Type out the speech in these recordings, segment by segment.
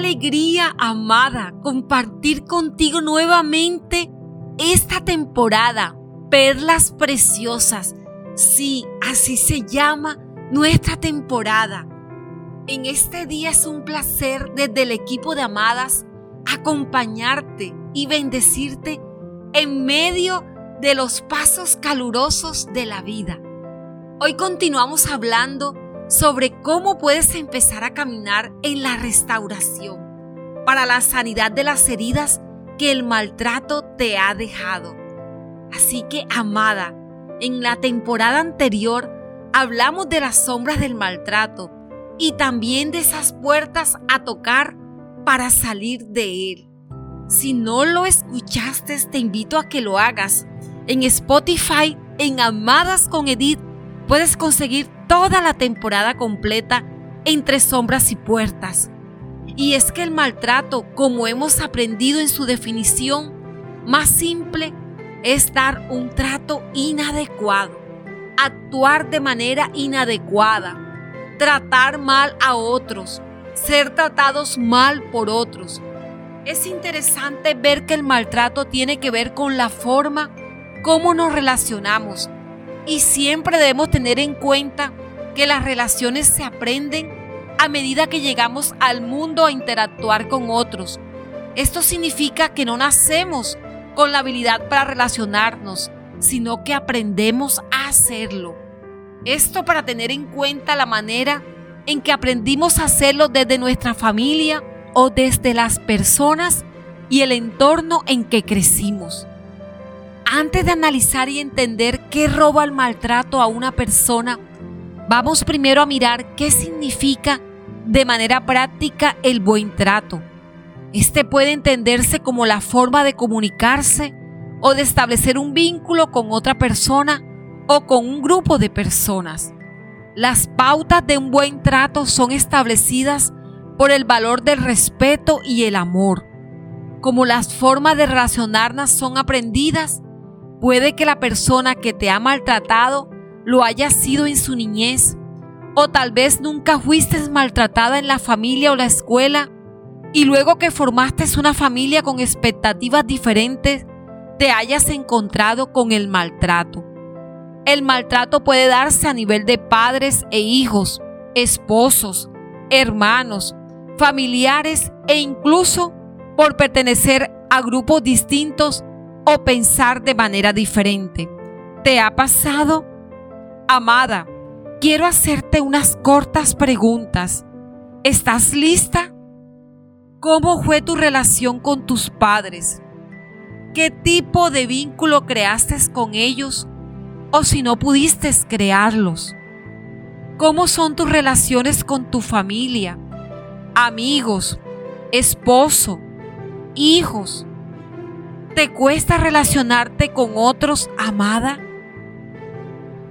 alegría, amada, compartir contigo nuevamente esta temporada. Perlas preciosas. Sí, así se llama nuestra temporada. En este día es un placer desde el equipo de Amadas acompañarte y bendecirte en medio de los pasos calurosos de la vida. Hoy continuamos hablando sobre cómo puedes empezar a caminar en la restauración para la sanidad de las heridas que el maltrato te ha dejado. Así que, amada, en la temporada anterior hablamos de las sombras del maltrato y también de esas puertas a tocar para salir de él. Si no lo escuchaste, te invito a que lo hagas. En Spotify, en Amadas con Edith, puedes conseguir toda la temporada completa entre sombras y puertas. Y es que el maltrato, como hemos aprendido en su definición más simple, es dar un trato inadecuado, actuar de manera inadecuada, tratar mal a otros, ser tratados mal por otros. Es interesante ver que el maltrato tiene que ver con la forma cómo nos relacionamos. Y siempre debemos tener en cuenta que las relaciones se aprenden a medida que llegamos al mundo a interactuar con otros. Esto significa que no nacemos con la habilidad para relacionarnos, sino que aprendemos a hacerlo. Esto para tener en cuenta la manera en que aprendimos a hacerlo desde nuestra familia o desde las personas y el entorno en que crecimos. Antes de analizar y entender qué roba el maltrato a una persona, vamos primero a mirar qué significa de manera práctica el buen trato. Este puede entenderse como la forma de comunicarse o de establecer un vínculo con otra persona o con un grupo de personas. Las pautas de un buen trato son establecidas por el valor del respeto y el amor. Como las formas de relacionarnos son aprendidas, Puede que la persona que te ha maltratado lo haya sido en su niñez, o tal vez nunca fuiste maltratada en la familia o la escuela, y luego que formaste una familia con expectativas diferentes, te hayas encontrado con el maltrato. El maltrato puede darse a nivel de padres e hijos, esposos, hermanos, familiares e incluso por pertenecer a grupos distintos o pensar de manera diferente. ¿Te ha pasado? Amada, quiero hacerte unas cortas preguntas. ¿Estás lista? ¿Cómo fue tu relación con tus padres? ¿Qué tipo de vínculo creaste con ellos o si no pudiste crearlos? ¿Cómo son tus relaciones con tu familia, amigos, esposo, hijos, ¿Te cuesta relacionarte con otros, amada?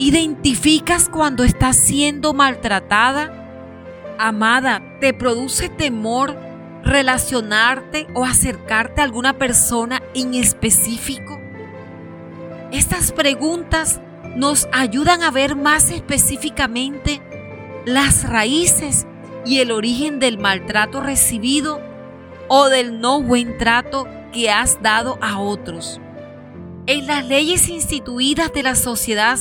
¿Identificas cuando estás siendo maltratada? Amada, ¿te produce temor relacionarte o acercarte a alguna persona en específico? Estas preguntas nos ayudan a ver más específicamente las raíces y el origen del maltrato recibido o del no buen trato que has dado a otros. En las leyes instituidas de la sociedad,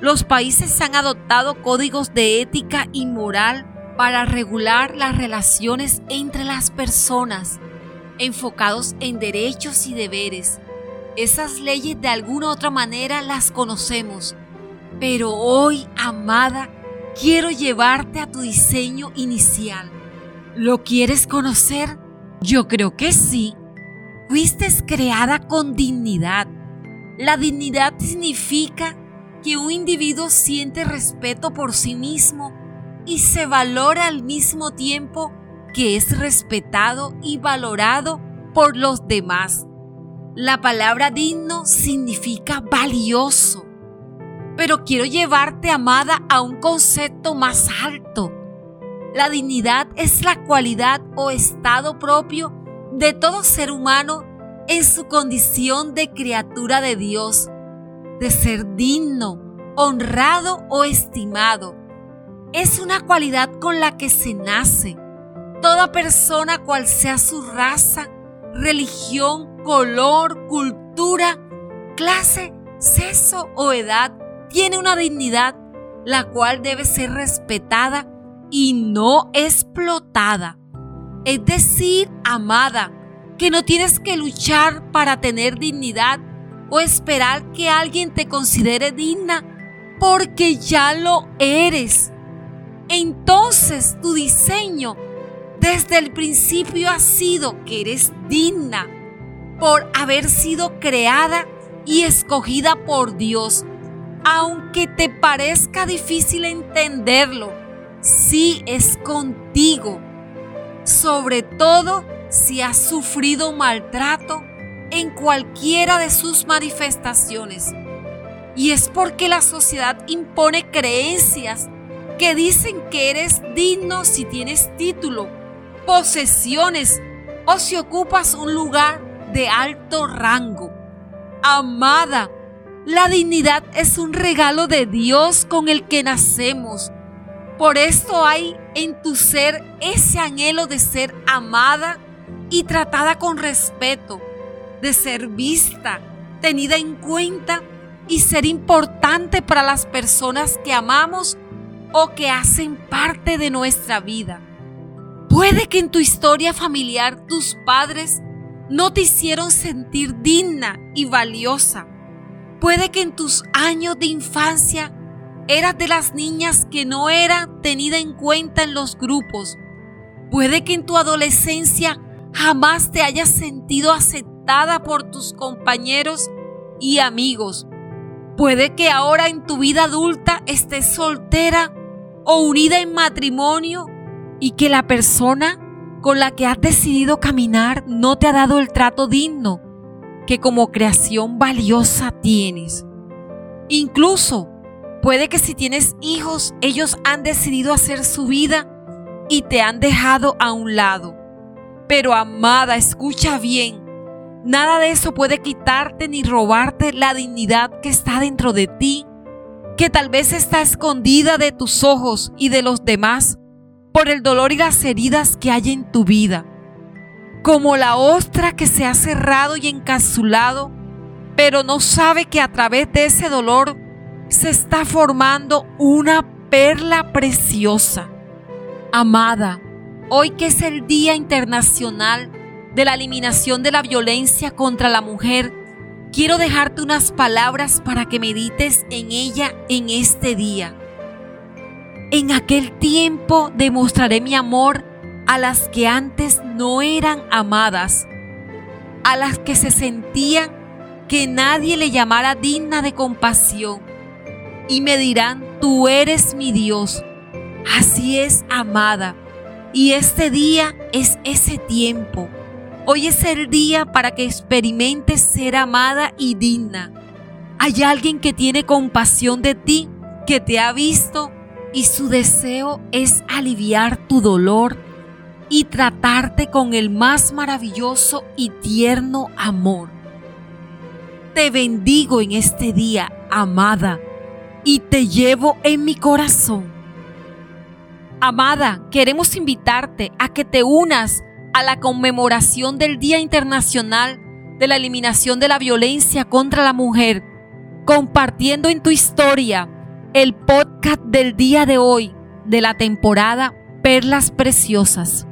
los países han adoptado códigos de ética y moral para regular las relaciones entre las personas, enfocados en derechos y deberes. Esas leyes de alguna u otra manera las conocemos, pero hoy, amada, quiero llevarte a tu diseño inicial. ¿Lo quieres conocer? Yo creo que sí. Fuiste creada con dignidad. La dignidad significa que un individuo siente respeto por sí mismo y se valora al mismo tiempo que es respetado y valorado por los demás. La palabra digno significa valioso. Pero quiero llevarte, amada, a un concepto más alto. La dignidad es la cualidad o estado propio de todo ser humano en su condición de criatura de Dios, de ser digno, honrado o estimado. Es una cualidad con la que se nace, toda persona cual sea su raza, religión, color, cultura, clase, sexo o edad, tiene una dignidad la cual debe ser respetada y no explotada. Es decir, amada, que no tienes que luchar para tener dignidad o esperar que alguien te considere digna porque ya lo eres. Entonces tu diseño desde el principio ha sido que eres digna por haber sido creada y escogida por Dios. Aunque te parezca difícil entenderlo, sí es contigo. Sobre todo si has sufrido maltrato en cualquiera de sus manifestaciones. Y es porque la sociedad impone creencias que dicen que eres digno si tienes título, posesiones o si ocupas un lugar de alto rango. Amada, la dignidad es un regalo de Dios con el que nacemos. Por esto hay en tu ser ese anhelo de ser amada y tratada con respeto, de ser vista, tenida en cuenta y ser importante para las personas que amamos o que hacen parte de nuestra vida. Puede que en tu historia familiar tus padres no te hicieron sentir digna y valiosa. Puede que en tus años de infancia eras de las niñas que no era tenida en cuenta en los grupos. Puede que en tu adolescencia jamás te hayas sentido aceptada por tus compañeros y amigos. Puede que ahora en tu vida adulta estés soltera o unida en matrimonio y que la persona con la que has decidido caminar no te ha dado el trato digno que como creación valiosa tienes. Incluso puede que si tienes hijos, ellos han decidido hacer su vida y te han dejado a un lado. Pero amada, escucha bien, nada de eso puede quitarte ni robarte la dignidad que está dentro de ti, que tal vez está escondida de tus ojos y de los demás por el dolor y las heridas que hay en tu vida. Como la ostra que se ha cerrado y encapsulado, pero no sabe que a través de ese dolor se está formando una perla preciosa. Amada, hoy que es el Día Internacional de la Eliminación de la Violencia contra la Mujer, quiero dejarte unas palabras para que medites en ella en este día. En aquel tiempo demostraré mi amor a las que antes no eran amadas, a las que se sentían que nadie le llamara digna de compasión. Y me dirán, tú eres mi Dios. Así es, amada. Y este día es ese tiempo. Hoy es el día para que experimentes ser amada y digna. Hay alguien que tiene compasión de ti, que te ha visto y su deseo es aliviar tu dolor y tratarte con el más maravilloso y tierno amor. Te bendigo en este día, amada, y te llevo en mi corazón. Amada, queremos invitarte a que te unas a la conmemoración del Día Internacional de la Eliminación de la Violencia contra la Mujer, compartiendo en tu historia el podcast del día de hoy de la temporada Perlas Preciosas.